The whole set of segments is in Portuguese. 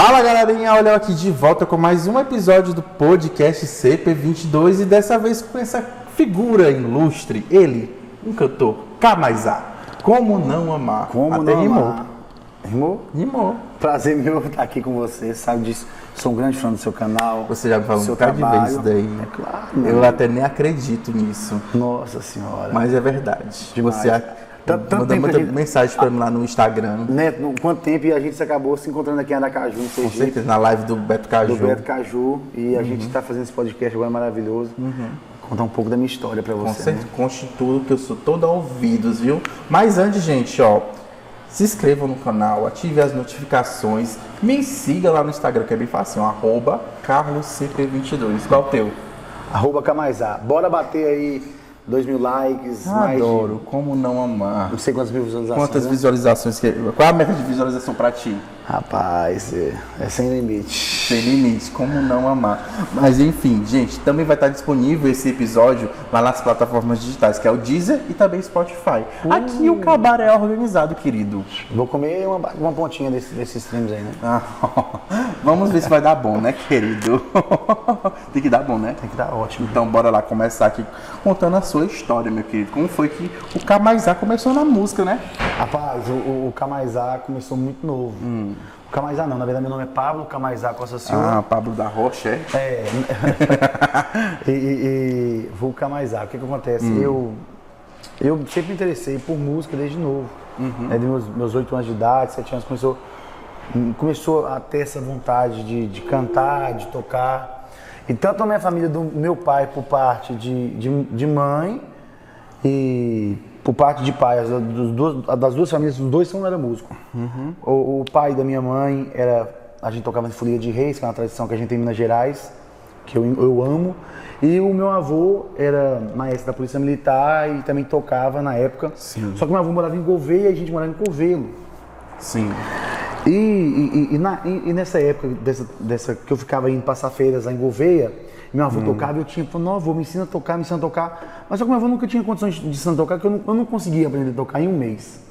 Fala galerinha, olha eu aqui de volta com mais um episódio do podcast CP22 e dessa vez com essa figura ilustre, ele, um cantor, Kamaizá. Como não amar? Como Até não rimou. amar? Rimou? Rimou. Prazer meu estar aqui com você, sabe disso. Sou um grande fã do seu canal. Você já me falou um bocado de vezes isso daí. É claro. né? Eu até nem acredito nisso, Nossa senhora. mas é verdade. Demais. Você a- Tanto- tanto manda muita gente- mensagem pra mim lá no Instagram. Né, no- quanto tempo e a gente acabou se encontrando aqui em Aracaju, em Com Sergipe, certeza, na live do Beto Caju. do Beto Caju. E Uhum. a gente está fazendo esse podcast agora maravilhoso. Contar um pouco da minha história para Com você. certeza, né? conste tudo que eu sou todo ouvidos, viu? Mas antes, gente, ó, se inscrevam no canal, ative as notificações, me siga lá no Instagram, que é bem fácil, arroba carloscp22. Qual o teu? Arroba Camaizá. Bora bater aí 2 mil likes, mais de Adoro, como não amar. não sei quantas mil visualizações. Quantas né? visualizações? Que... Qual é a meta de visualização pra ti? Rapaz, é, é sem limite. Sem limite, como não amar. Mas enfim, gente, também vai estar disponível esse episódio lá nas plataformas digitais, que é o Deezer e também Spotify. Aqui o cabaré é organizado, querido. Vou comer uma, uma pontinha desse- desses streams aí, né? Ah, Vamos ver se vai dar bom, né, querido? Tem que dar bom, né? Tem que dar ótimo. Então bora lá começar aqui contando a sua história, meu querido. Como foi que o Kamaizá começou na música, né? Rapaz, o, o, o Camaizá começou muito novo. O Camaizá não, na verdade meu nome é Pablo Camaizá Costa Silva. Ah, Pablo da Rocha, é? É. e, e, e vou Camaizá. O que que acontece? Eu, eu sempre me interessei por música desde novo. Né, de meus, 8 anos de idade, 7 anos, começou, hum, começou a ter essa vontade de, de cantar, de tocar. E tanto a minha família do meu pai por parte de, de, de mãe e por parte de pai, as, dos duas- das duas famílias, os dois são eram músicos. O, o pai da minha mãe era. A gente tocava em Folia de Reis, que é uma tradição que a gente tem em Minas Gerais, que eu, eu amo. E o meu avô era maestro da Polícia Militar e também tocava na época. Sim. Só que meu avô morava em Gouveia e a gente morava em Covelo. Sim. E, e- e na- e- e nessa época dessa, dessa que eu ficava indo passar feiras lá em Gouveia, meu avô tocava e eu tinha falado, não, avô, me ensina a tocar, me ensina a tocar. Mas só que meu avô nunca tinha condições de ensinar a tocar, porque eu não, eu não conseguia aprender a tocar em um mês.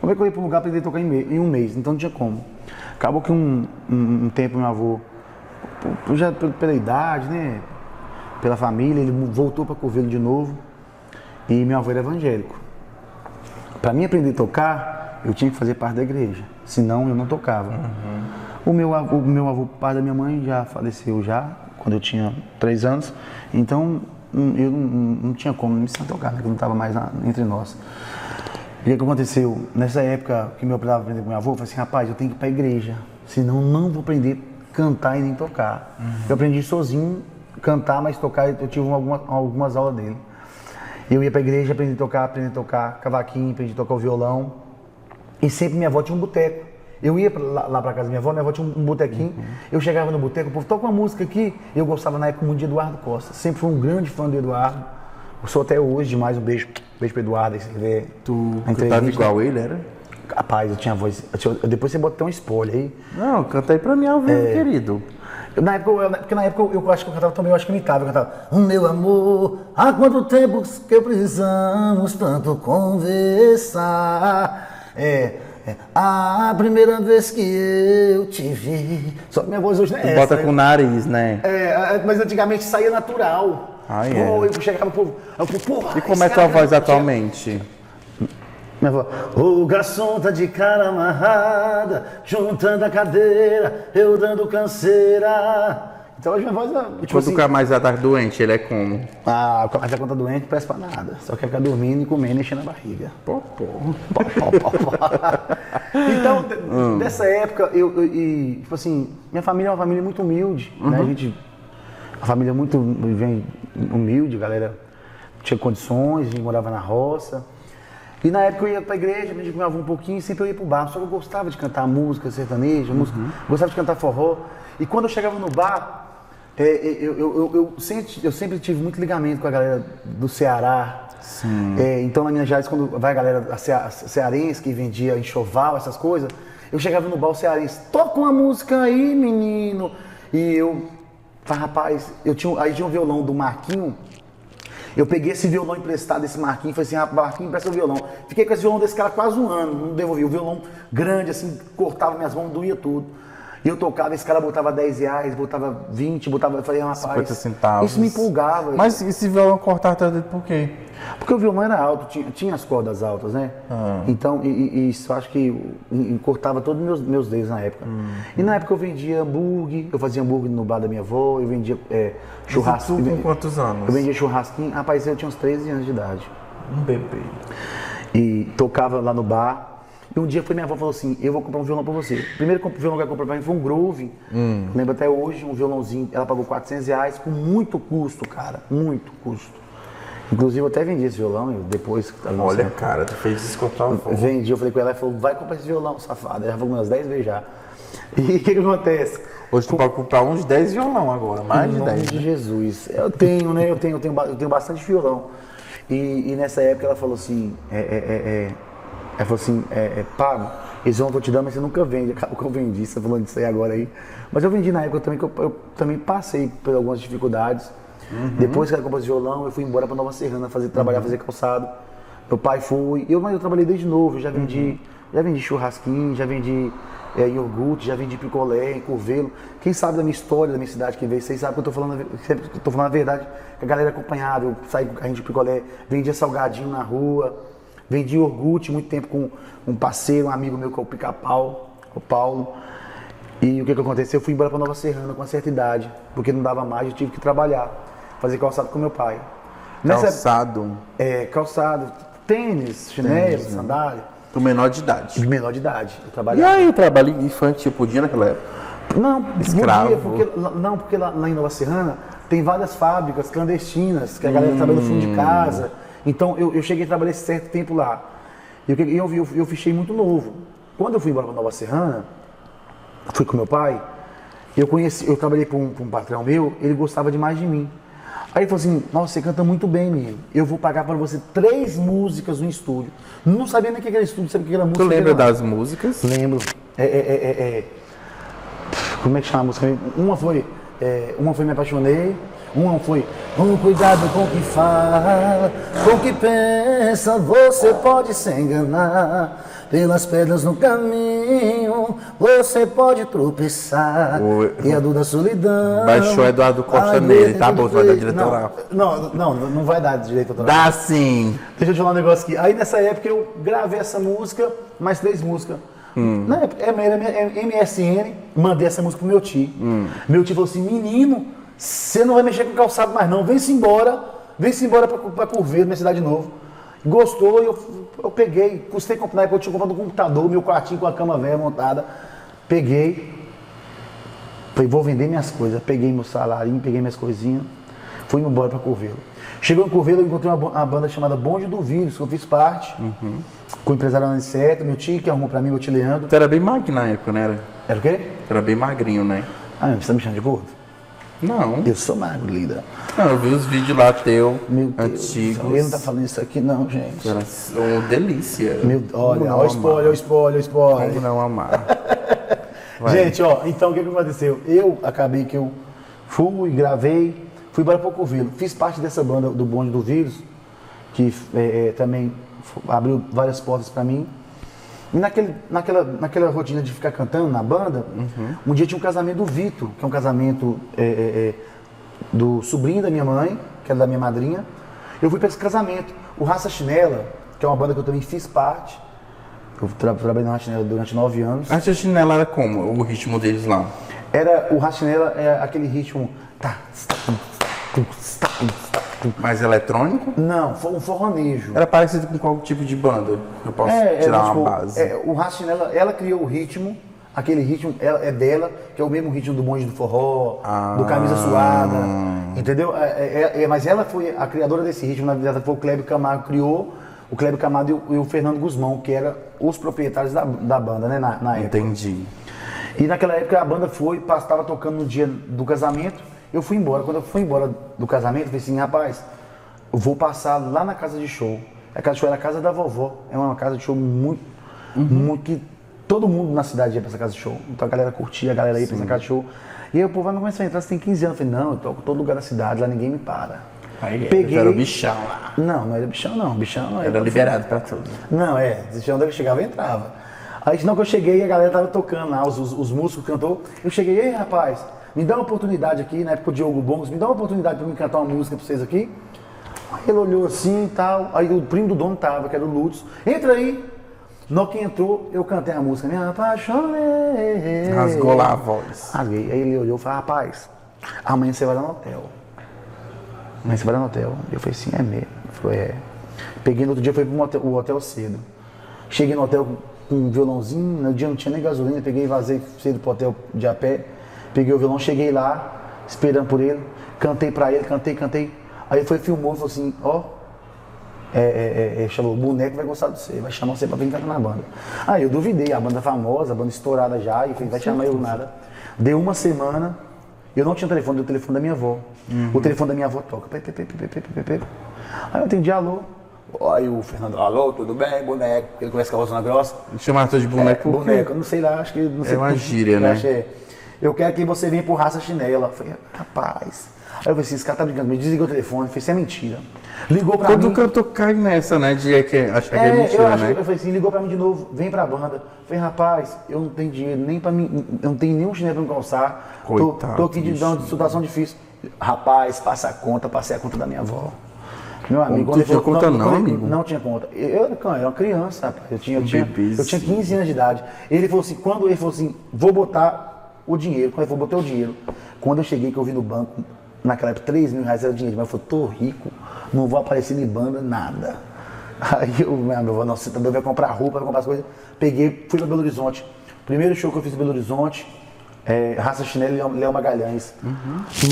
Como é que eu ia para um lugar aprender a tocar em, em um mês? Então não tinha como. Acabou que um, um, um tempo meu avô, já pe- pela idade, né, pela família, ele voltou para Covelo de novo e meu avô era evangélico. Para mim aprender a tocar, eu tinha que fazer parte da igreja, senão eu não tocava. O, meu avô, o meu avô, pai da minha mãe, já faleceu já, quando eu tinha três anos, então hum, eu não, não- tinha como me ensinar a tocar, né, que não estava mais na- entre nós. E o que aconteceu? Nessa época que meu pai estava aprendendo com meu avô, eu falei assim, rapaz, eu tenho que ir para a igreja, senão eu não vou aprender a cantar e nem tocar. Eu aprendi sozinho cantar, mas tocar eu tive algumas, algumas aulas dele. Eu ia pra igreja, aprendi a tocar, aprendi a tocar cavaquinho, aprendi a tocar o violão. E sempre minha avó tinha um boteco. Eu ia pra- lá, lá pra casa da minha avó, minha avó tinha um, um botequinho. Eu chegava no boteco, o povo toca uma música aqui. Eu gostava na época muito de Eduardo Costa. Sempre fui um grande fã do Eduardo. Eu sou até hoje demais. Um beijo, beijo pro Eduardo. aí ele ver Tu cantava igual ele, era? Rapaz, eu tinha voz. eu tinha- depois você bota um spoiler aí. Não, canta aí pra mim ao vivo, É. querido. Eu, na época, eu, porque na época eu, eu acho que eu cantava também, eu acho que imitava, eu cantava "Oh, Meu amor, há quanto tempo que precisamos tanto conversar É, é, a primeira vez que eu te vi Só que minha voz hoje não é Tu essa, bota né? com o nariz, né? É, mas antigamente saía natural Ah, Pô, é. Eu chegava pro povo, eu porra, E como é tua voz atualmente? minha avó, o garçom tá de cara amarrada, juntando a cadeira, eu dando canseira. Então hoje minha voz é. Tipo Quando assim, o Kamaizá tá doente, ele é como? ah, mas já quando tá doente, não presta pra nada. Só quer ficar dormindo e comendo e enchendo a barriga. Pô, pô. Pó, pó, pó. então, Hum. dessa época, eu, eu- e, tipo assim, minha família é uma família muito humilde, né? Uhum. A gente, a família muito vem humilde, a galera tinha condições, a gente morava na roça. E na época eu ia pra igreja, me ganhava um pouquinho, e sempre eu ia pro bar. Só que eu gostava de cantar música sertaneja, música, Uhum. gostava de cantar forró. E quando eu chegava no bar, é, é, eu, eu, eu, eu sempre, eu sempre tive muito ligamento com a galera do Ceará. É, então na Minas Gerais, quando vai a galera cearense que vendia enxoval, essas coisas, eu chegava no bar o cearense, toca uma música aí, menino. E eu, tá, rapaz, eu tinha, aí tinha um violão do Marquinho, Eu peguei esse violão emprestado, esse Marquinhos, falei assim, ah, Marquinhos, empresta o violão. Fiquei com esse violão desse cara quase um ano, não devolvi. O violão grande, assim, cortava minhas mãos, doía tudo. E eu tocava, esse cara botava 10 reais, botava 20, botava. Eu falei, rapaz. 50 centavos. Isso me empolgava. Mas esse violão cortar teu dedo por quê? Porque o violão era alto, tinha, tinha as cordas altas, né? Ah. Então, e, e isso acho que e- e cortava todos os meus, meus dedos na época. Hum. E na época eu vendia hambúrguer, eu fazia hambúrguer no bar da minha avó, eu vendia é, churrasco. Com quantos anos? Eu vendia churrasquinho, rapaz, eu tinha uns 13 anos de idade. Um bebê. E tocava lá no bar. E um dia foi minha avó falou assim: Eu vou comprar um violão pra você. O primeiro violão que ela comprou pra mim foi um Groove. Lembro até hoje, um violãozinho. Ela pagou 400 reais com muito custo, cara. Muito custo. Inclusive, eu até vendi esse violão eu depois. Olha, cara, tu fez isso com a. Vendi, eu falei com ela, ela falou: Vai comprar esse violão, safada. Ela falou umas 10 vezes já. E o que, que acontece? Hoje tu pode comprar uns 10 violão agora, mais de nome 10. de Jesus. Eu tenho, né? Eu tenho, eu tenho, eu tenho bastante violão. E, e nessa época ela falou assim, é, é, é, ela falou assim, é, é, pago, violão eu tô te dando, mas você nunca vende. Acabou que eu vendi, você tá falando disso aí agora aí. Mas eu vendi na época também, que eu, eu também passei por algumas dificuldades. Depois que ela comprou esse violão, eu fui embora para Nova Serrana fazer, trabalhar, fazer calçado. Meu pai foi, eu, mas eu trabalhei desde novo, já vendi, já vendi churrasquinho, já vendi é, iogurte, já vendi picolé, curvelo. Quem sabe da minha história, da minha cidade que veio, vocês sabem que eu tô falando, sempre que eu tô falando a verdade, que a galera acompanhava, eu saí com carrinho de picolé, vendia salgadinho na rua, vendi iogurte muito tempo com um parceiro, um amigo meu que é o Pica-Pau, o Paulo. E o que que aconteceu? Eu fui embora para Nova Serrana com uma certa idade, porque não dava mais, eu tive que trabalhar, fazer calçado com meu pai. Nessa Calçado. é, calçado, tênis, chinelo, né? sandália, Tu menor de idade. de menor de idade. Eu E trabalhava. aí, o trabalho infantil podia naquela época? Não, Escravo. podia, porque, não, porque lá, lá em Nova Serrana tem várias fábricas clandestinas, que a galera trabalha no fundo de casa. Então eu, eu cheguei a trabalhar esse certo tempo lá. E o que- e eu, eu, eu fichei muito novo. Quando eu fui embora para Nova Serrana, fui com meu pai, eu conheci, eu trabalhei para um, um patrão meu, ele gostava demais de mim. Aí ele falou assim, nossa, você canta muito bem, menino. Eu vou pagar para você três músicas no estúdio. Não sabia nem o que era estúdio, sabia o que era música. Tu lembra das músicas? Lembro. É, é, é, é, é. Como é que chama a música? Uma foi. é, uma foi Me Apaixonei. Uma foi. Com cuidado com o que fala, com o que pensa, você pode se enganar. Pelas pedras no caminho, você pode tropeçar. O- e a dor da solidão. Baixou Eduardo Costa nele, tá bom, vai dar direito autoral. Não, não, não vai dar direito autoral. Dá sim. Deixa eu te falar um negócio aqui. Aí nessa época eu gravei essa música, mais três músicas. Na época, era MSN, mandei essa música pro meu tio. Meu tio falou assim, menino, você não vai mexer com calçado mais não, vem-se embora, vem-se embora pra, pra Curveiro, minha cidade de novo. Gostou, e eu, eu peguei, custei comprar, na época eu tinha comprado um computador, meu quartinho com a cama velha montada. Peguei, Falei, vou vender minhas coisas. Peguei meu salarinho, peguei minhas coisinhas, fui embora pra Curvelo. Chegou em Curvelo, eu encontrei uma, uma banda chamada Bonde do Vírus, que eu fiz parte, com o empresário Aniceto, meu tio, que arrumou pra mim, meu tio Leandro. Tu era bem magro na época, né? Era, Era o quê? tu era bem magrinho, né? Ah, você tá me chamando de gordo? Não. Eu sou magro, líder. Não, eu vi os vídeos lá teu, Meu Deus, antigos. ele não tá falando isso aqui não, gente. Era uma delícia. Meu, olha, olha o spoiler, olha o spoiler, olha o spoiler. Como não amar? Gente, ó, então o que, que aconteceu? Eu acabei que eu fui, gravei, fui para Pouco Vilo. Fiz parte dessa banda do Bonde do Vírus, que é, é, também abriu várias portas para mim. E naquele, naquela, naquela rotina de ficar cantando na banda, um dia tinha um casamento do Vitor, que é um casamento é, é, é, do sobrinho da minha mãe, que era da minha madrinha. Eu fui para esse casamento. O Raça Chinela, que é uma banda que eu também fiz parte, eu tra trabalhei na Raça Chinela durante nove anos. A chinela era como? O ritmo deles lá? Era o Racinela é aquele ritmo. Tá, tá, Mais eletrônico? Não, foi um forronejo. Era parecido com qual tipo de banda? Eu posso É, tirar era, uma tipo, base. é, o Racinela, ela criou o ritmo, aquele ritmo ela- é dela, que é o mesmo ritmo do bonde do forró, Ah. do camisa suada, entendeu? É, é, é, mas ela foi a criadora desse ritmo, na verdade foi o Kleber Camargo criou, o Kleber Camargo e o, e o Fernando Guzmão, que eram os proprietários da, da banda, né, na, na época. Entendi. E naquela época a banda foi, estava tocando no dia do casamento, eu fui embora. Quando eu fui embora do casamento, eu falei assim, rapaz, eu vou passar lá na casa de show. A casa de show era a casa da vovó. É uma casa de show muito, muito que todo mundo na cidade ia pra essa casa de show. Então a galera curtia, a galera ia pra essa casa de show. E aí o povo vai começar a entrar, você tem 15 anos. Eu falei, não, eu toco todo lugar da cidade, lá ninguém me para. Aí Peguei- era o bichão lá. Não, não era bichão não, bichão não Era liberado pra tudo. não, é, onde ele chegava, entrava. Aí, não que eu cheguei, a galera tava tocando lá, os, os, os músicos cantou. Eu cheguei, ei, rapaz, me dá uma oportunidade aqui, na época o Diogo Bongos, me dá uma oportunidade pra mim cantar uma música pra vocês aqui. Aí ele olhou assim e tal, aí o primo do dono tava, que era o Lutz, entra aí. No que entrou, eu cantei a música, paixão é... Rasgou lá a voz. Rasguei. Aí ele olhou e falou, rapaz, amanhã você vai lá no hotel. Amanhã você vai lá no hotel. Eu falei assim, é mesmo. Ele falou, é. Peguei no outro dia, fui pro o hotel cedo. Cheguei no hotel com um violãozinho, no dia não tinha nem gasolina, peguei e vazei cedo pro hotel de a pé. Peguei o violão, cheguei lá, esperando por ele, cantei pra ele, cantei, cantei. Aí ele foi filmou e falou assim, ó, é, é, é, chamou, o boneco vai gostar de você, vai chamar você pra vir cantar na banda. Aí eu duvidei, a banda famosa, a banda estourada já, e falei, vai chamar eu nada. Deu uma semana, eu não tinha telefone, deu o telefone da minha avó. O telefone da minha avó toca. Aí eu atendi, alô. Aí o Fernando, alô, tudo bem, boneco? Ele conhece com a voz na grossa. Chamar de boneco quê? Boneco, não sei lá, acho que não sei uma por- gíria, eu né? É. Eu quero que você venha por raça chinela. Eu falei, rapaz. Aí eu falei assim, esse cara tá brincando, me desligou o telefone, fez isso é mentira. Ligou pra Todo mim. cantor cai nessa, né? De que achar que é, É, eu, mentira, acho, né? eu falei assim, ligou pra mim de novo, vem pra banda. Eu falei, rapaz, eu não tenho dinheiro nem pra mim, eu não tenho nenhum chinelo pra me calçar. Tô, Coitado, tô aqui de dar uma situação difícil. Rapaz, passa a conta, passei a conta da minha avó. Meu amigo, ele tinha conta não, ele- amigo? Não tinha conta. Eu, eu era eu uma criança, rapaz. Eu tinha, eu, tinha, eu tinha 15 anos de idade. Ele falou assim, quando ele falou assim, vou botar o dinheiro, quando falou, botei o dinheiro. Quando eu cheguei, que eu vi no banco, naquela época, 3 mil reais era dinheiro, mas eu falei, tô rico, não vou aparecer em banda, nada. Aí eu, minha avó, nossa, você vai comprar roupa, vai comprar as coisas. Peguei, fui pra Belo Horizonte. Primeiro show que eu fiz em Belo Horizonte, é, Raça Chinelo e Léo- Magalhães.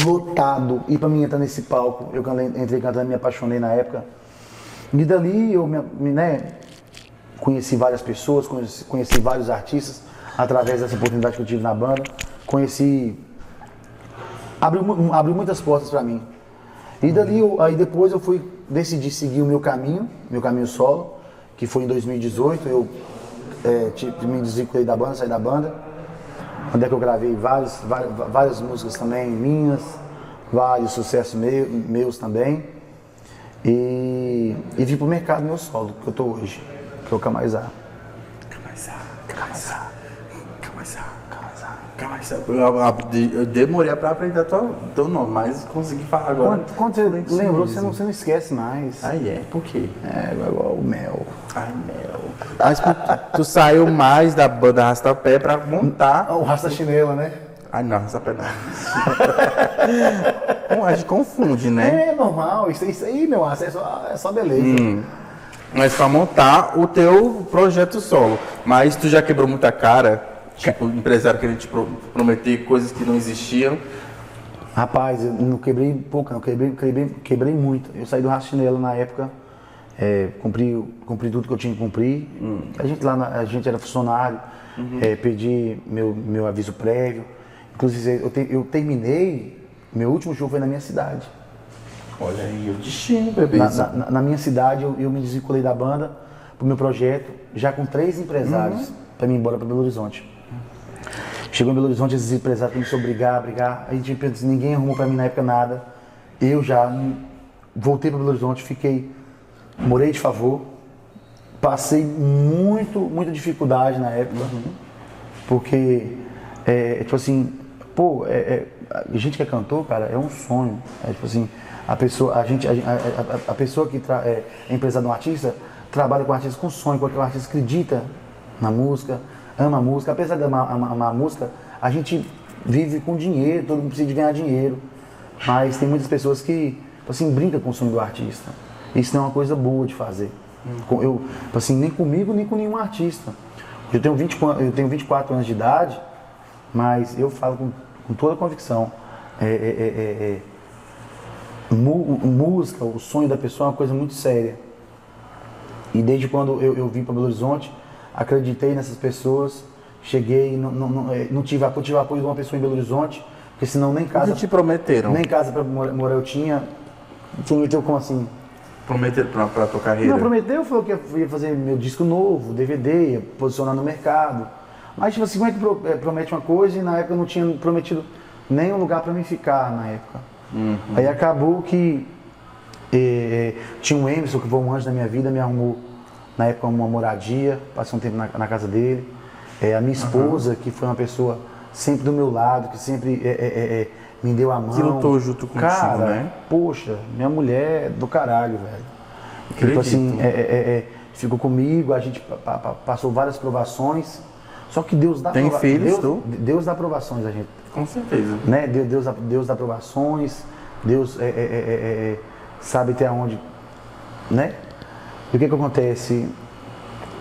Lotado. E pra mim entrar nesse palco, eu entrei cantando, me apaixonei na época. E dali eu me, né, conheci várias pessoas, conheci, conheci vários artistas através dessa oportunidade que eu tive na banda. Conheci. Abriu, abriu muitas portas pra mim. E dali, eu- aí depois eu fui decidir seguir o meu caminho, meu caminho solo, que foi em 2018. Eu é, tive- me desvinculei da banda, saí da banda. Onde é que eu gravei vários, várias, várias músicas também minhas, vários sucessos meu- meus também. E, e vim pro mercado meu solo, que eu tô hoje, que é o Camaizá. Eu, eu- eu demorei pra aprender teu, teu nome, mas consegui falar agora. Quando, quando você Isso lembrou, mesmo. você não, você não esquece mais. Aí é, por quê? É igual o mel. Ai, meu. Mas tu, saiu mais da banda Rastapé pra montar. O rasta chinela, né? Ai, não, Rastapé não. Bom, a gente confunde, né? É normal, isso, isso aí, meu, é só, é só beleza. Hum. Mas pra montar o teu projeto solo. Mas tu já quebrou muita cara? Tipo, empresário querendo te pro- prometer coisas que não existiam. Rapaz, eu não quebrei pouco, não, quebrei, quebrei, quebrei muito. Eu saí do rasta chinela na época, é, cumpri, cumpri tudo que eu tinha que cumprir. A gente lá, na- a gente era funcionário, é, pedi meu, meu aviso prévio. Inclusive, eu, te- eu terminei, meu último show foi na minha cidade. Olha aí, o destino, bebê. Na, na- na minha cidade, eu, eu me desvinculei da banda pro meu projeto, já com três empresários para mim ir embora para Belo Horizonte. Chegou em Belo Horizonte, esses empresários começaram a brigar, brigar. Aí tipo, ninguém arrumou para mim na época nada. Eu já voltei para Belo Horizonte, fiquei, morei de favor, passei muito, muita dificuldade na época, porque, é, tipo assim, pô, é, é, a gente que é cantor, cara, é um sonho. É tipo assim, a pessoa, a gente, a, a- a- a pessoa que tra- é, é empresária de um artista, trabalha com o artista com sonho, porque o artista acredita na música, ama a música. Apesar de amar, amar- amar a música, a gente vive com dinheiro, todo mundo precisa de ganhar dinheiro. Mas tem muitas pessoas que, tipo assim, brincam com o sonho do artista. Isso não é uma coisa boa de fazer. Eu, tipo assim, nem comigo, nem com nenhum artista. Eu tenho, 20, quan- eu tenho 24 anos de idade, mas eu falo com, com toda convicção. É, é, é, é, é, música, o sonho da pessoa é uma coisa muito séria. E desde quando eu, eu vim para Belo Horizonte, acreditei nessas pessoas, cheguei, não, não, não, eh, não tive, apoio- tive apoio de uma pessoa em Belo Horizonte, porque senão nem casa, que te prometeram? nem casa para morar, eu tinha. Prometeu como assim? Prometeram pra, pra tua carreira? Não, prometeu, falou que ia fazer meu disco novo, DVD, ia posicionar no mercado. Mas, tipo assim, como é que pro- eh, promete uma coisa e na época eu não tinha prometido nem um lugar para mim ficar na época. Aí acabou que eh, tinha um Emerson, que foi um anjo da minha vida, me arrumou na época uma moradia, passei um tempo na, na casa dele. É, a minha esposa, que foi uma pessoa sempre do meu lado, que sempre é, é, é, é, me deu a mão. Que lutou junto contigo, Cara, né? Poxa, minha mulher é do caralho, velho. Acredito. Tipo assim, é, é, é, é, ficou comigo, a gente pa- pa- pa- passou várias provações. Só que Deus dá Tem filhos, Deus? Deus dá provações a gente Com certeza. né? Deus, Deus, dá- Deus dá provações, Deus é, é, é, é, é, sabe até onde, né? E o que que acontece?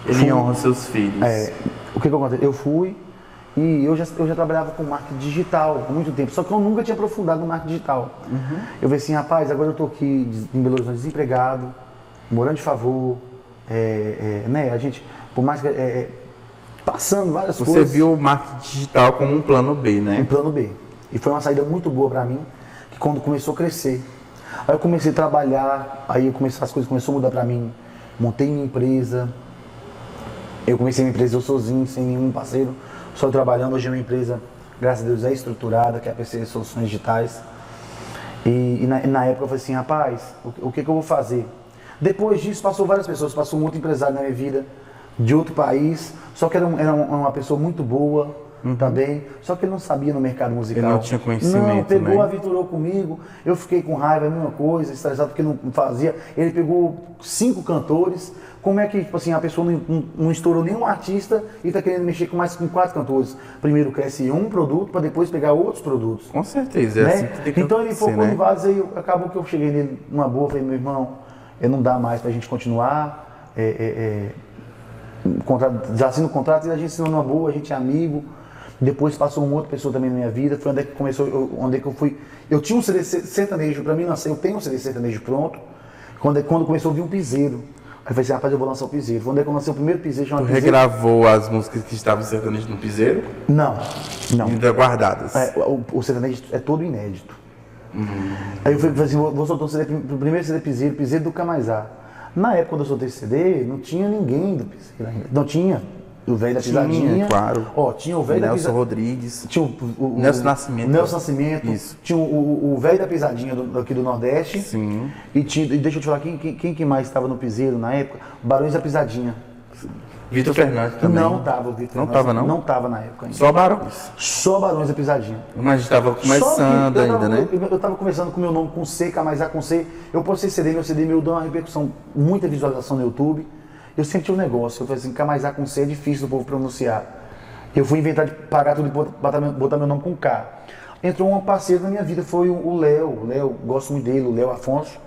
Ele honra seus filhos. É, o que que acontece? Eu fui e eu já, eu já trabalhava com marketing digital há muito tempo, só que eu nunca tinha aprofundado no marketing digital. Eu falei assim, rapaz, agora eu tô aqui em Belo Horizonte desempregado, morando de favor, é, é, né? A gente, por mais que é, é, passando várias Você coisas. viu o marketing digital como um plano B, um né? plano B. E foi uma saída muito boa pra mim, que quando começou a crescer. Aí eu comecei a trabalhar, aí eu comecei, as coisas começaram a mudar pra mim. Montei minha empresa. Eu comecei minha empresa eu sozinho, sem nenhum parceiro, só trabalhando. Hoje é uma empresa, graças a Deus, é estruturada, que é a PC Soluções Digitais. E, e na, na época eu falei assim, rapaz, o, o que, que eu vou fazer? Depois disso, passou várias pessoas, passou um outro empresário na minha vida, de outro país, só que era, um- era um- uma pessoa muito boa também, só que ele não sabia no mercado musical. Ele não tinha conhecimento, Não, pegou, né? aventurou comigo, eu fiquei com raiva, a mesma coisa, estressado porque não fazia. Ele pegou cinco cantores, como é que, tipo assim, a pessoa não, não, não estourou nenhum artista e está querendo mexer com mais com quatro cantores? Primeiro cresce um produto para depois pegar outros produtos. Com certeza, é Né? assim que tem que então ele focou né? em vários aí, acabou que eu cheguei nele numa boa, falei, meu irmão, eh, não dá mais pra gente continuar. É, é, é, contrato, já assina o contrato e a gente assinou numa boa, a gente é amigo. Depois passou uma outra pessoa também na minha vida, foi onde é que começou, eu, onde é que eu fui. Eu tinha um CD sertanejo, pra mim nasceu, eu tenho um CD sertanejo pronto, quando, é- quando começou a vir um piseiro. Aí eu falei assim, rapaz, eu vou lançar o piseiro. Foi onde é que eu lancei o primeiro piseiro, Tu Piseiro. regravou as músicas que estavam sertanejas no piseiro, Não, não. ainda guardadas. É, o, o sertanejo é todo inédito. Aí eu falei assim, vou, vou soltar um CD, o primeiro CD Piseiro, Piseiro do Camaizá. Na época quando eu soltei esse CD, não tinha ninguém do Piseiro ainda. Não tinha o velho da Tinha, pisadinha. claro. Ó, tinha o velho da Nelson pisadinha. Rodrigues. Tinha o, o- o- Nelson Nascimento. Nelson Nascimento. Isso. Tinha o- o velho da pisadinha do, aqui do Nordeste. Sim. E, tinha, e deixa eu te falar, quem, quem, quem que mais estava no Piseiro na época? Barões da Pisadinha. Vitor Fernandes também. Não tava o Vitor. Não tava, não? Não tava na época ainda. Só Barões. Só Barões da Pisadinha. Mas estava começando eu ainda, tava, né? Eu, eu tava conversando com meu nome com C, Camazá com C. Eu postei CD, meu CD meu deu uma repercussão, muita visualização no YouTube. Eu tinha um negócio, eu falei assim, Camazá com C é difícil do povo pronunciar. Eu fui inventar de pagar tudo e botar, meu- botar meu nome com K. Entrou um parceiro na minha vida, foi o Léo. O Léo, gosto muito dele, o Léo Afonso.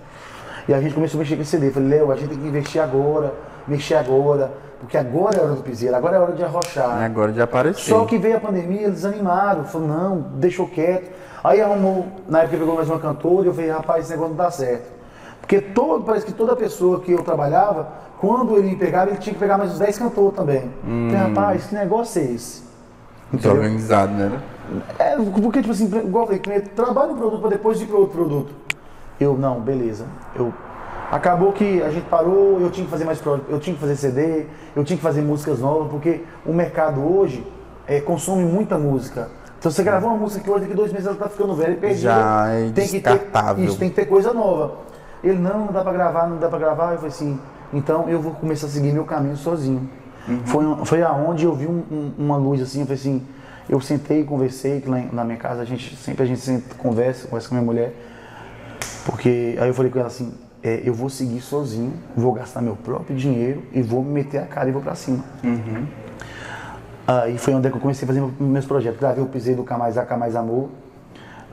E a gente começou a mexer com esse CD. Eu falei, Léo, a gente tem que investir agora, mexer agora, porque agora é a hora do piseiro, agora é a hora de arrochar. Agora de aparecer. Só que veio a pandemia, eles desanimaram, falou, não, deixou quieto. Aí arrumou, na época pegou mais uma cantora, eu falei, rapaz, esse negócio não dá certo. Porque todo, parece que toda pessoa que eu trabalhava, quando ele me pegava, ele tinha que pegar mais uns 10 cantores também. Eu Falei, rapaz, que negócio é esse? Muito organizado, né? É, porque, tipo assim, igual eu falei, trabalha um produto para depois ir para outro produto. Eu, não, beleza. Eu, acabou que a gente parou, eu tinha que fazer mais pro- eu tinha que fazer CD, eu tinha que fazer músicas novas, porque o mercado hoje é, consome muita música. Então você gravou uma música que hoje, daqui dois meses ela tá ficando velha e perdida. Já é tem que ter, Isso, tem que ter coisa nova. Ele, não, não dá para gravar, não dá para gravar. Eu falei assim, então eu vou começar a seguir meu caminho sozinho. Foi, foi aonde eu vi um- um- uma luz assim, eu falei assim, eu sentei e conversei, que lá na minha casa a gente, sempre a gente senta, conversa, conversa com a minha mulher. Porque aí eu falei com ela assim, é, eu vou seguir sozinho, vou gastar meu próprio dinheiro e vou me meter a cara e vou pra cima. Aí foi onde é eu comecei a fazer meus projetos. Gravei o Pisei do Camais A, Camais Amor.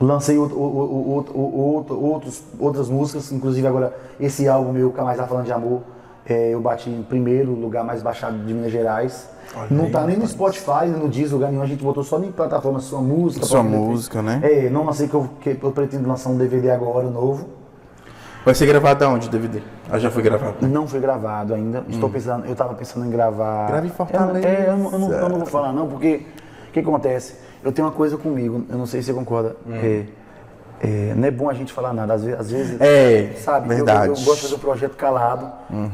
Lancei outro- o- o- o- o- outro- outros, outras músicas, inclusive agora esse álbum meu, Camais A Falando de Amor, é, eu bati em primeiro lugar mais baixado de Minas Gerais. Olha não aí, tá nem no. Spotify, nem no Deezer, lugar nenhum, a gente botou só em plataforma Sua Música. Sua Música, né? É, não lancei que eu, que eu pretendo lançar um DVD agora, novo. Vai ser gravado aonde, DVD? Ah, já foi gravado. Não foi gravado ainda. Estou pensando, eu estava pensando em gravar. Hum. Grave em Fortaleza. É, eu, não- eu não, eu não vou falar não, porque o que acontece? Eu tenho uma coisa comigo, eu não sei se você concorda. É, é, não é bom a gente falar nada. Às vezes, às vezes Hum. É, sabe? eu- verdade. Eu, gosto de fazer um projeto calado.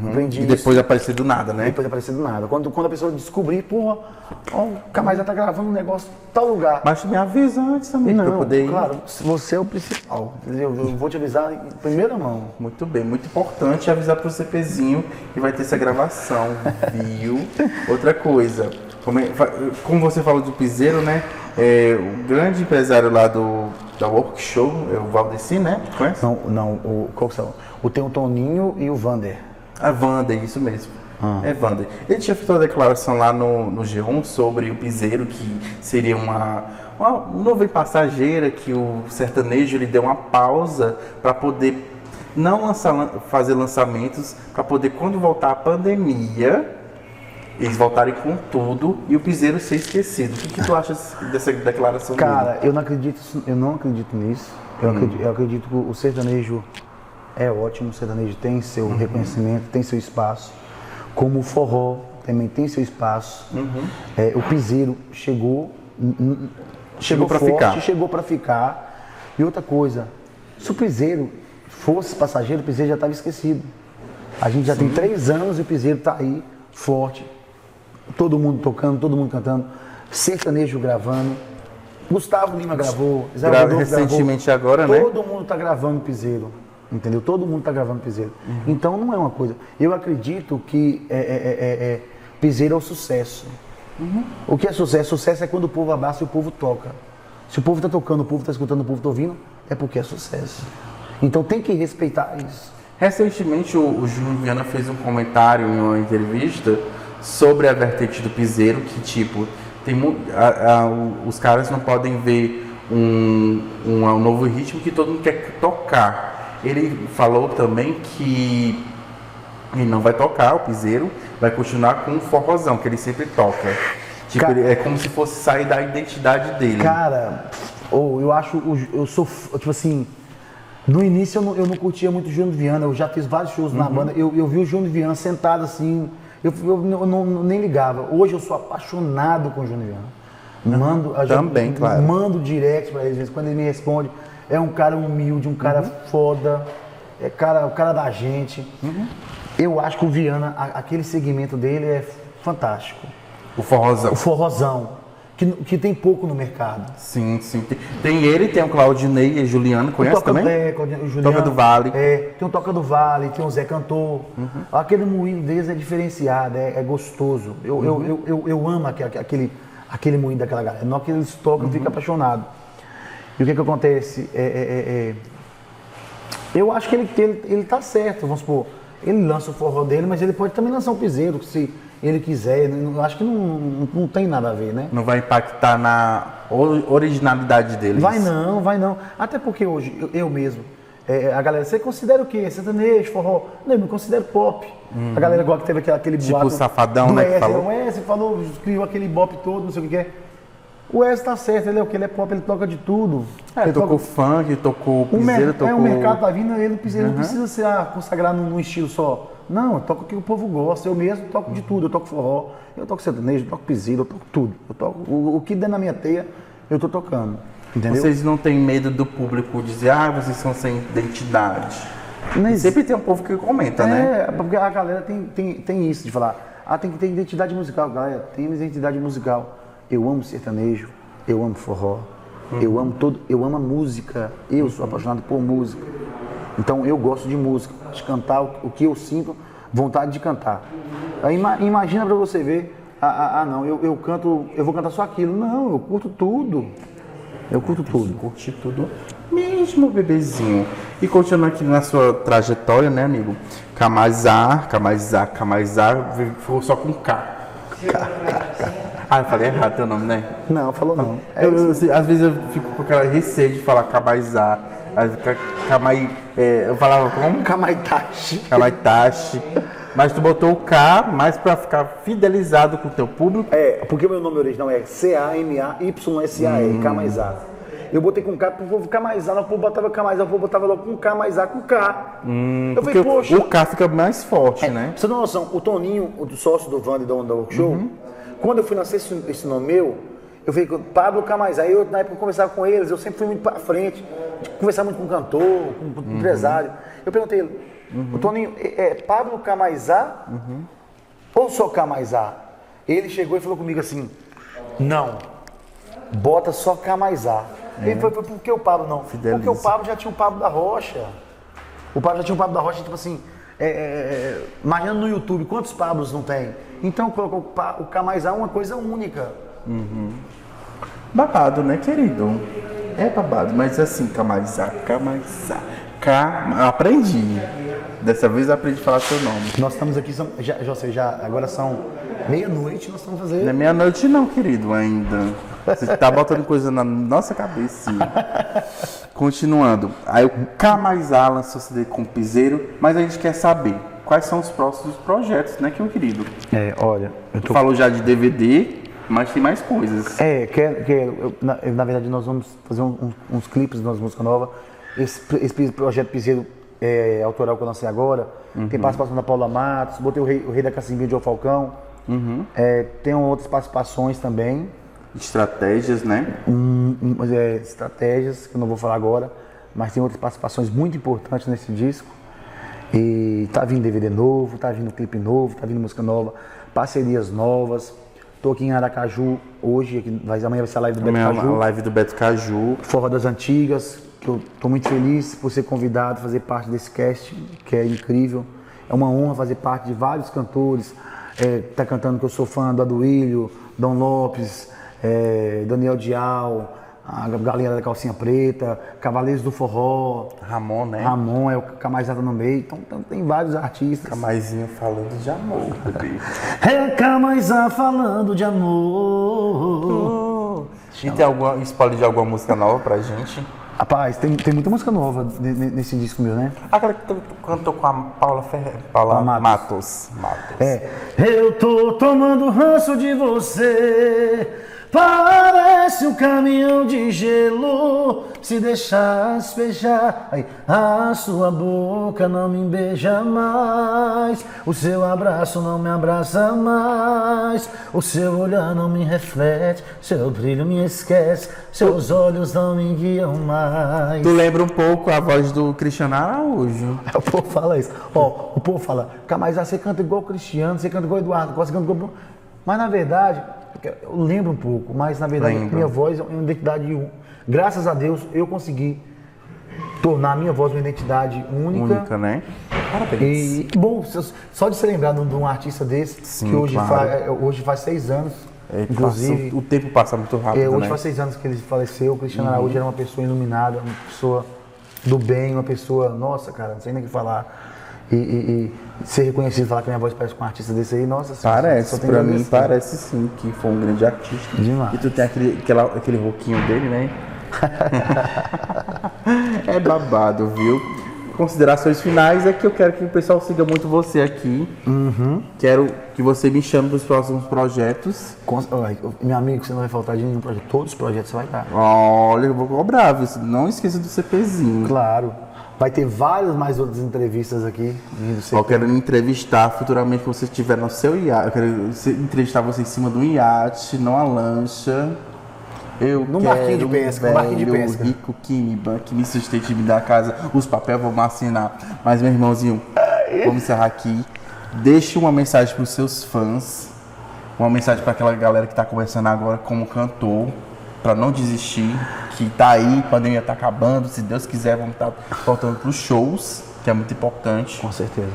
Aprendi E isso. depois aparecer do nada, né? Depois aparecer do nada. Quando, quando a pessoa descobrir, porra, ó, o Camais já tá gravando um negócio em tal lugar. Mas tu me avisa antes também, pra eu não, poder ir. claro, você é o principal. entendeu? Eu vou te avisar em primeira mão. Muito bem, muito importante avisar pro CPzinho que vai ter essa gravação, viu? Outra coisa, Como, é- como você falou do piseiro, né? É, o grande empresário lá do da Workshop, é o Valdeci, né? Conhece? Não, não, o, qual são? O tem o Toninho e o Vander. A Wander, isso mesmo. É Wander. Ele tinha feito uma declaração lá no, no G1 sobre o piseiro, que seria uma, uma nuvem passageira, que o sertanejo ele deu uma pausa para poder não lançar, lan- fazer lançamentos, para poder, quando voltar a pandemia, eles voltarem com tudo e o piseiro ser esquecido. O que, que tu achas dessa declaração dele? Cara, eu não acredito, eu não acredito nisso. Eu, acredito, eu acredito que o sertanejo é ótimo, o sertanejo tem seu reconhecimento, tem seu espaço. Como o forró também tem seu espaço. É, o piseiro chegou, Chegou pra forte, ficar. chegou para ficar. E outra coisa, se o piseiro fosse passageiro, o piseiro já estava esquecido. A gente já tem três anos e o piseiro está aí forte, todo mundo tocando, todo mundo cantando, sertanejo gravando. Gustavo Lima gravou, Zé Gra- Rodolfo gravou. recentemente agora, né? Todo mundo tá gravando piseiro, entendeu? Todo mundo tá gravando piseiro. Então não é uma coisa. Eu acredito que é, é, é, é, piseiro é o sucesso. O que é sucesso? Sucesso é quando o povo abraça e o povo toca. Se o povo tá tocando, o povo tá escutando, o povo tá ouvindo, é porque é sucesso. Então tem que respeitar isso. Recentemente o, o Júnior Viana fez um comentário em uma entrevista sobre a vertente do piseiro, que tipo, tem a- a- os caras não podem ver um, um, um novo ritmo que todo mundo quer tocar. Ele falou também que ele não vai tocar o piseiro, vai continuar com o forrozão, que ele sempre toca. Tipo, Ca- é como se fosse sair da identidade dele. Cara, ou eu acho, eu sou, tipo assim, no início eu não, eu não curtia muito o Júnior Viana, eu já fiz vários shows Uhum. na banda, eu, eu vi o Júnior Viana sentado assim, eu, eu não- não- nem ligava. Hoje eu sou apaixonado com o Viana. Mando, a gente- Também, claro. Mando direct pra ele, quando ele me responde, é um cara humilde, um cara Uhum. foda, é cara, o cara da gente. Eu acho que o Viana, a- aquele segmento dele é fantástico. O forrozão. O forrozão, que, que tem pouco no mercado. Sim, sim. Tem, tem ele, tem o Claudinei e Juliano, conhece Toca, também? É, o Juliano. Toca do Vale. É, tem o Toca do Vale, tem o Zé Cantor. Aquele moído deles é diferenciado, é, é gostoso. Eu, eu, eu, eu, eu amo aque- aque- aquele, aquele moído daquela galera. Hora que eles tocam, eu fico apaixonado. E o que que acontece? É, é, é, é, eu acho que ele, ele, ele tá certo, vamos supor. Ele lança o forró dele, mas ele pode também lançar um piseiro, se ele quiser. Eu acho que não, não, não tem nada a ver, né? Não vai impactar na ori- originalidade deles. Vai não, vai não. Até porque hoje, eu, eu mesmo, é, a galera, você considera o quê? Sertanejo, forró? Não, eu me considero pop. A galera igual que teve aquele, aquele Tipo boato o Safadão, né, que falou. O Wesley falou, criou aquele bop todo, não sei o que é. O Wesley tá certo, ele é o que? Ele é pop, ele toca de tudo. É, ele tocou toca- funk, tocou o, piseiro, é, tocou... o mercado tá vindo, ele, ele não precisa ser ah, consagrado num, num estilo só. Não, eu toco o que o povo gosta. Eu mesmo toco de tudo. Eu toco forró, eu toco sertanejo, eu toco piseiro, eu toco tudo. Eu toco, o, o que der na minha teia, eu tô tocando. Entendeu? Vocês não têm medo do público dizer, ah, vocês são sem identidade. Sempre tem um povo que comenta, né? É, porque a galera tem, tem, tem isso de falar, ah, tem que ter identidade musical, galera, tem identidade musical. Eu amo sertanejo, eu amo forró, eu amo todo, eu amo a música, eu sou apaixonado por música. Então eu gosto de música, de cantar o, que eu sinto vontade de cantar. Aí ima- imagina pra você ver, ah, ah, ah, não, eu, eu canto, eu vou cantar só aquilo. Não, eu curto tudo. Eu curto tudo. Curti tudo mesmo, bebezinho. E continuando aqui na sua trajetória, né, amigo? Camazar, Camazar, Camazar, ficou só com K. Ah, eu falei errado teu nome, né? Não, falou não. É Eu- eu- às vezes eu fico com aquela receio de falar fica Camai, é, eu falava como? Kamaitachi. Kamaitachi. Mas tu botou o K mais pra ficar fidelizado com o teu público. É, porque o meu nome original é C-A-M-A-Y-S-A-E, K mais A. Eu botei com K, pro povo ficar mais A, o povo botava K mais A, o povo botava logo com K mais A com K. eu Porque falei, poxa, o K fica mais forte, né? você tem uma noção, o Toninho, o do sócio do Wander da Onda Workshop, quando eu fui nascer esse, esse nome meu, eu falei, Pablo K mais A, eu na época eu conversava com eles, eu sempre fui muito pra frente, conversar muito com o cantor, com o empresário. Eu perguntei ele, o Toninho, é, é Pablo mais A ou só K mais A? Ele chegou e falou comigo assim, não, bota só K mais A. Ele falou, por que o Pablo não? Fideliza. Porque o Pablo já tinha o Pablo da Rocha. O Pablo já tinha o Pablo da Rocha, tipo assim, é, é, é, imagina no YouTube, quantos Pablos não tem? Então o K mais A é uma coisa única. Babado, né, querido? É babado, mas assim, Camazá, Camazá. K... Aprendi. Dessa vez aprendi a falar seu nome. Nós estamos aqui, são, já, já, sei, já, agora são meia-noite, nós estamos Não é fazendo. meia-noite não, querido, ainda. Você tá botando coisa na nossa cabeça. Continuando. Aí o K mais A lançou CD com o Piseiro, mas a gente quer saber quais são os próximos projetos, né, que meu querido? É, olha, eu Tu falou já de DVD, mas tem mais coisas. É, quero, quero. Eu, na, eu, na verdade, nós vamos fazer um- um- uns clipes das músicas novas. Esse, esse projeto Piseiro é, autoral que eu lancei agora, tem participação da Paula Matos, botei o Rei, o rei da Cacimbinha de O Falcão. É, tem outras participações também, Estratégias, né? hum, mas é, estratégias, que eu não vou falar agora, mas tem outras participações muito importantes nesse disco. E tá vindo DVD novo, tá vindo clipe novo, tá vindo música nova, parcerias novas. Tô aqui em Aracaju hoje, aqui, vai, amanhã vai ser a live do Beto Minha Caju. live do Beto Caju. Forró das Antigas, que eu estou muito feliz por ser convidado a fazer parte desse cast, que é incrível. É uma honra fazer parte de vários cantores. É, tá cantando que eu sou fã do Aduílio, Dom Lopes, é, Daniel Dial, a Galinha da Calcinha Preta, Cavaleiros do Forró, Ramon, né? Ramon é o Camazada no meio. Então, então tem vários artistas. Camaizinho falando de amor, bebê. É Camazá falando de amor. E tem alguma spoiler de alguma música nova pra gente? Rapaz, tem, tem muita música nova ne- ne- nesse disco meu, né? Aquela que tu cantou com a Paula Ferreira. Paula Paula Matos. Matos. É. Eu tô tomando ranço de você. Parece um caminhão de gelo. Se deixasse beijar, aí, a sua boca não me beija mais. O seu abraço não me abraça mais. O seu olhar não me reflete. Seu brilho me esquece. Seus olhos não me guiam mais. Tu lembra um pouco a voz do Cristiano Araújo. O povo fala isso. Ó, o povo fala, "Cara, mas você canta igual o Cristiano, você canta igual o Eduardo, você canta igual o Bruno." Mas na verdade, eu lembro um pouco, mas na verdade Lembra. minha voz é uma identidade única. Graças a Deus eu consegui tornar a minha voz uma identidade única. Única, né? Parabéns. E, bom, só- de se lembrar de um, artista desse, Sim, que hoje, claro. faz, é, hoje faz seis anos, É, que inclusive. passa- o tempo passa muito rápido, É, hoje né? Uhum. faz seis anos que ele faleceu. O Cristiano Araújo era uma pessoa iluminada, uma pessoa do bem, uma pessoa, nossa, cara, não sei nem o que falar. E, e- e ser reconhecido, falar que minha voz parece com um artista desse aí, nossa, só- Parece, só tem pra mim parece sim que foi um grande artista. Demais. E tu tem aquele, aquela, aquele roquinho dele, né? é babado, viu? Considerações finais é que eu quero que o pessoal siga muito você aqui. Uhum. Quero que você me chame para os próximos projetos. Com- meu amigo, você não vai faltar de nenhum projeto. Todos os projetos você vai dar. Olha, eu vou cobrar, viu? Não esqueça do CPzinho. Claro. Vai ter várias mais outras entrevistas aqui. vindo Eu quero me entrevistar futuramente quando você estiver no seu iate. Eu quero entrevistar você em cima um iate, numa lancha. Eu Num quero barquinho de pesca, um um barquinho de velho pesca. rico que me, que me sustente me dá casa. Os papéis vão assinar. Mas, meu irmãozinho, vamos encerrar aqui. Deixe uma mensagem para os seus fãs. Uma mensagem para aquela galera que está começando agora como cantor. Para não desistir. Que tá aí, a pandemia tá acabando. Se Deus quiser, vamos estar voltando para os shows, que é muito importante. Com certeza.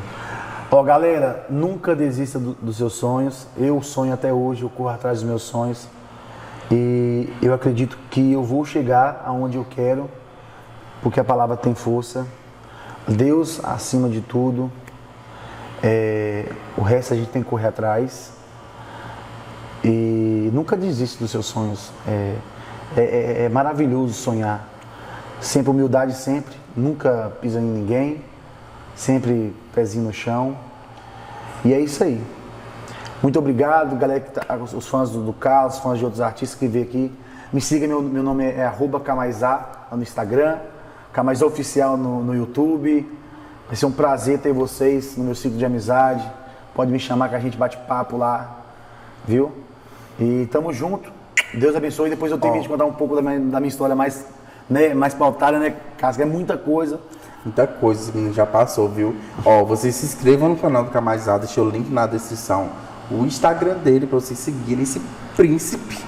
Ó, galera, nunca desista do- dos seus sonhos. Eu sonho até hoje, eu corro atrás dos meus sonhos. E eu acredito que eu vou chegar aonde eu quero, porque a palavra tem força. Deus acima de tudo. É, o resto a gente tem que correr atrás. E nunca desista dos seus sonhos. É, é- é- é maravilhoso sonhar. Sempre humildade, sempre. Nunca pisa em ninguém. Sempre pezinho no chão. E é isso aí. Muito obrigado, galera, que tá, os fãs do, do Carlos, fãs de outros artistas que veio aqui. Me siga, meu, meu nome é lá no Instagram, Camaizá Oficial no, no YouTube. Vai ser um prazer ter vocês no meu ciclo de amizade. Pode me chamar que a gente bate papo lá, viu? E tamo junto. Deus abençoe. Depois eu tenho que te contar um pouco da minha, da minha história mais, né, mais pautada, né, Casca? É muita coisa. Muita coisa, esse menino já passou, viu? Ó, vocês se inscrevam no canal do Camazada, deixei o link na descrição. O Instagram dele pra vocês seguirem esse príncipe,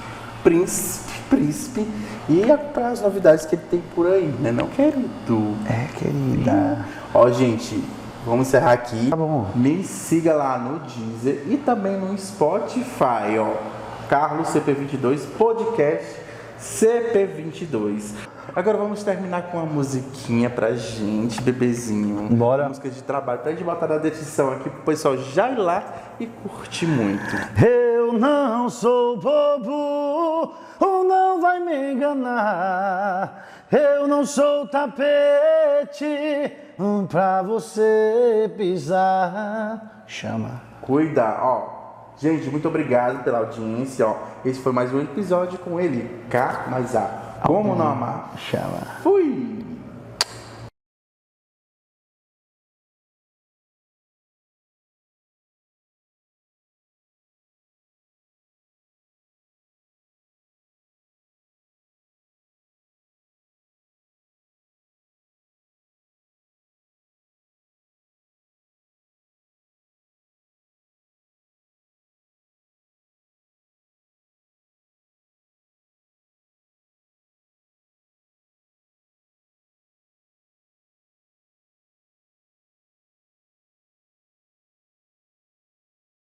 príncipe, príncipe. E acompanhar as novidades que ele tem por aí, né? Não querido. É, querida. Ó, gente, Vamos encerrar aqui. Tá bom. Me siga lá no Deezer e também no Spotify, ó. Carlos CP22 Podcast CP22. Agora vamos terminar com uma musiquinha pra gente, bebezinho. Bora. Uma música de trabalho pra gente botar na descrição aqui pro pessoal já ir lá e curtir muito. Eu não sou bobo, ou não vai me enganar. Eu não sou tapete pra você pisar. Chama. Cuida, ó. Gente, muito obrigado pela audiência, ó. Esse foi mais um episódio com ele, K mais A. Como não amar? Chama. Fui!